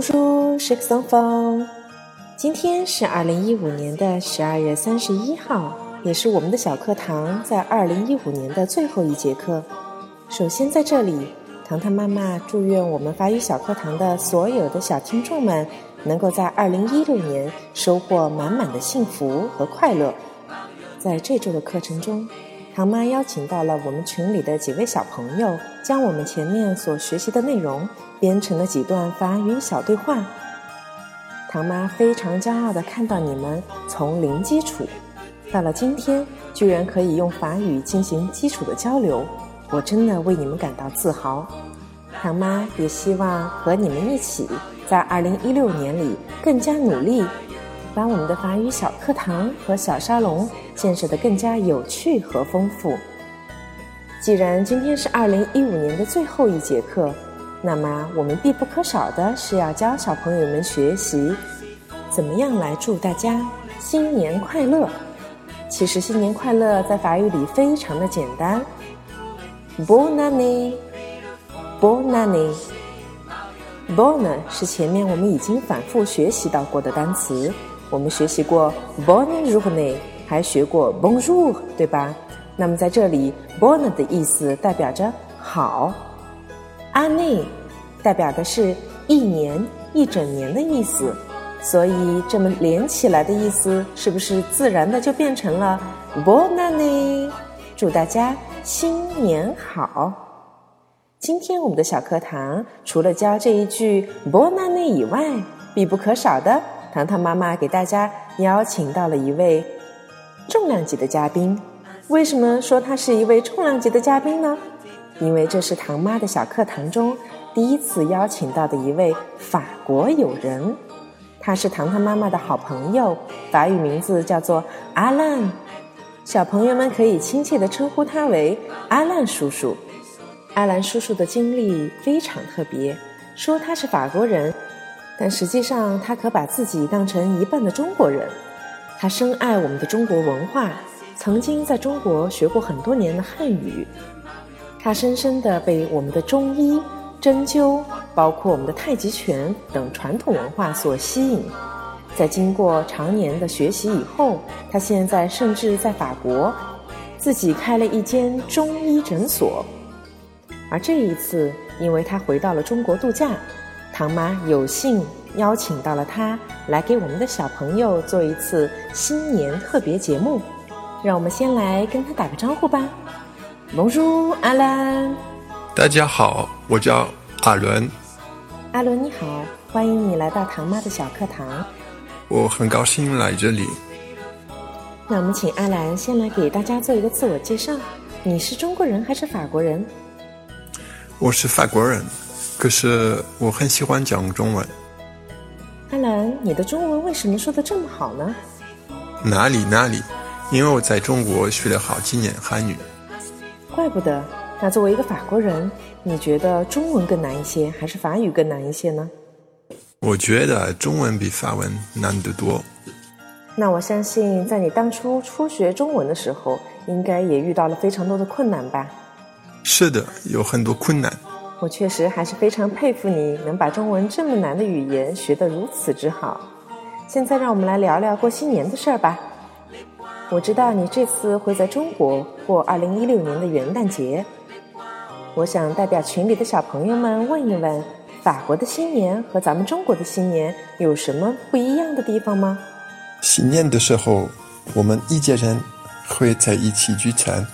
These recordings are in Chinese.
Bonjour, chers enfants！今天是二零一五年的十二月三十一号，也是我们的小课堂在二零一五年的最后一节课。首先，在这里，糖糖妈妈祝愿我们法语小课堂的所有的小听众们，能够在二零一六年收获满满的幸福和快乐。在这周的课程中，唐妈邀请到了我们群里的几位小朋友，将我们前面所学习的内容编成了几段法语小对话。唐妈非常骄傲地看到你们从零基础到了今天，居然可以用法语进行基础的交流，我真的为你们感到自豪。唐妈也希望和你们一起，在二零一六年里更加努力。把我们的法语小课堂和小沙龙建设得更加有趣和丰富。既然今天是二零一五年的最后一节课，那么我们必不可少的是要教小朋友们学习怎么样来祝大家新年快乐。其实新年快乐在法语里非常的简单，Bonne année，Bonne année，Bonne 是前面我们已经反复学习到过的单词。我们学习过 Bonne journée，还学过 Bonjour，对吧？那么在这里，Bonne 的意思代表着好 a n 代表的是一年、一整年的意思，所以这么连起来的意思，是不是自然的就变成了 b o n a n 祝大家新年好！今天我们的小课堂除了教这一句 b o n a n 以外，必不可少的。糖糖妈妈给大家邀请到了一位重量级的嘉宾。为什么说他是一位重量级的嘉宾呢？因为这是唐妈的小课堂中第一次邀请到的一位法国友人。他是糖糖妈妈的好朋友，法语名字叫做阿兰。小朋友们可以亲切地称呼他为阿兰叔叔。阿兰叔叔的经历非常特别，说他是法国人。但实际上，他可把自己当成一半的中国人。他深爱我们的中国文化，曾经在中国学过很多年的汉语。他深深地被我们的中医、针灸，包括我们的太极拳等传统文化所吸引。在经过常年的学习以后，他现在甚至在法国自己开了一间中医诊所。而这一次，因为他回到了中国度假。唐妈有幸邀请到了他来给我们的小朋友做一次新年特别节目，让我们先来跟他打个招呼吧。蒙叔，阿兰。大家好，我叫阿伦。阿伦你好，欢迎你来到唐妈的小课堂。我很高兴来这里。那我们请阿兰先来给大家做一个自我介绍。你是中国人还是法国人？我是法国人。可是我很喜欢讲中文。你的中文为什么说的这么好呢？哪里哪里，因为我在中国学了好几年汉语。怪不得。那作为一个法国人，你觉得中文更难一些，还是法语更难一些呢？我觉得中文比法文难得多。那我相信，在你当初初学中文的时候，应该也遇到了非常多的困难吧？是的，有很多困难。我确实还是非常佩服你能把中文这么难的语言学得如此之好。现在让我们来聊聊过新年的事儿吧。我知道你这次会在中国过二零一六年的元旦节。我想代表群里的小朋友们问一问：法国的新年和咱们中国的新年有什么不一样的地方吗？新年的时候，我们一家人会在一起聚餐，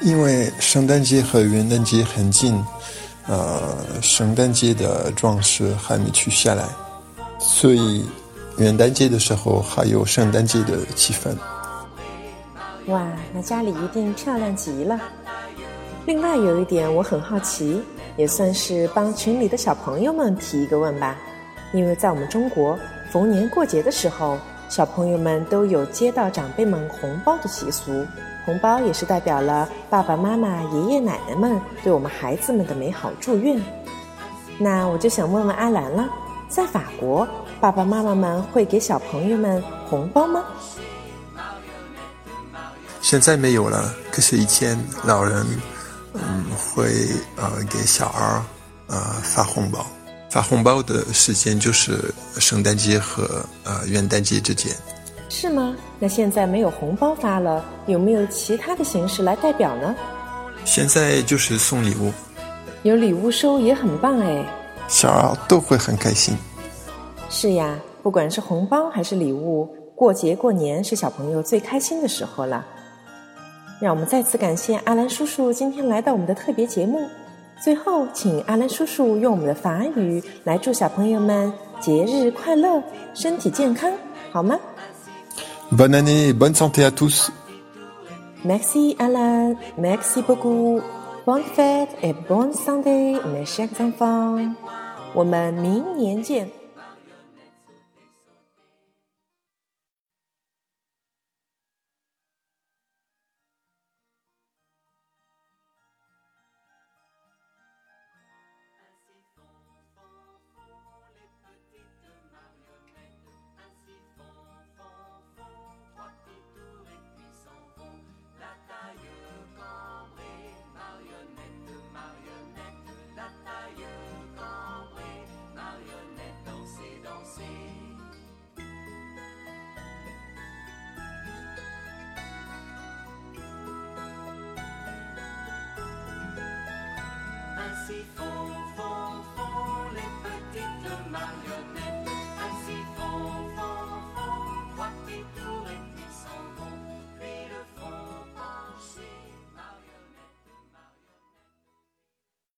因为圣诞节和元旦节很近。呃，圣诞节的装饰还没取下来，所以元旦节的时候还有圣诞节的气氛。哇，那家里一定漂亮极了。另外有一点我很好奇，也算是帮群里的小朋友们提一个问吧，因为在我们中国，逢年过节的时候，小朋友们都有接到长辈们红包的习俗。红包也是代表了爸爸妈妈、爷爷奶奶们对我们孩子们的美好祝愿。那我就想问问阿兰了，在法国，爸爸妈妈们会给小朋友们红包吗？现在没有了，可是以前老人嗯会呃给小孩呃发红包。发红包的时间就是圣诞节和呃元旦节之间。是吗？那现在没有红包发了，有没有其他的形式来代表呢？现在就是送礼物，有礼物收也很棒哎。小孩都会很开心。是呀，不管是红包还是礼物，过节过年是小朋友最开心的时候了。让我们再次感谢阿兰叔叔今天来到我们的特别节目。最后，请阿兰叔叔用我们的法语来祝小朋友们节日快乐，身体健康，好吗？Bonne année, bonne santé à tous. Merci Alan, merci beaucoup. Bonne fête et bonne santé, mes chers enfants. 我们明年见。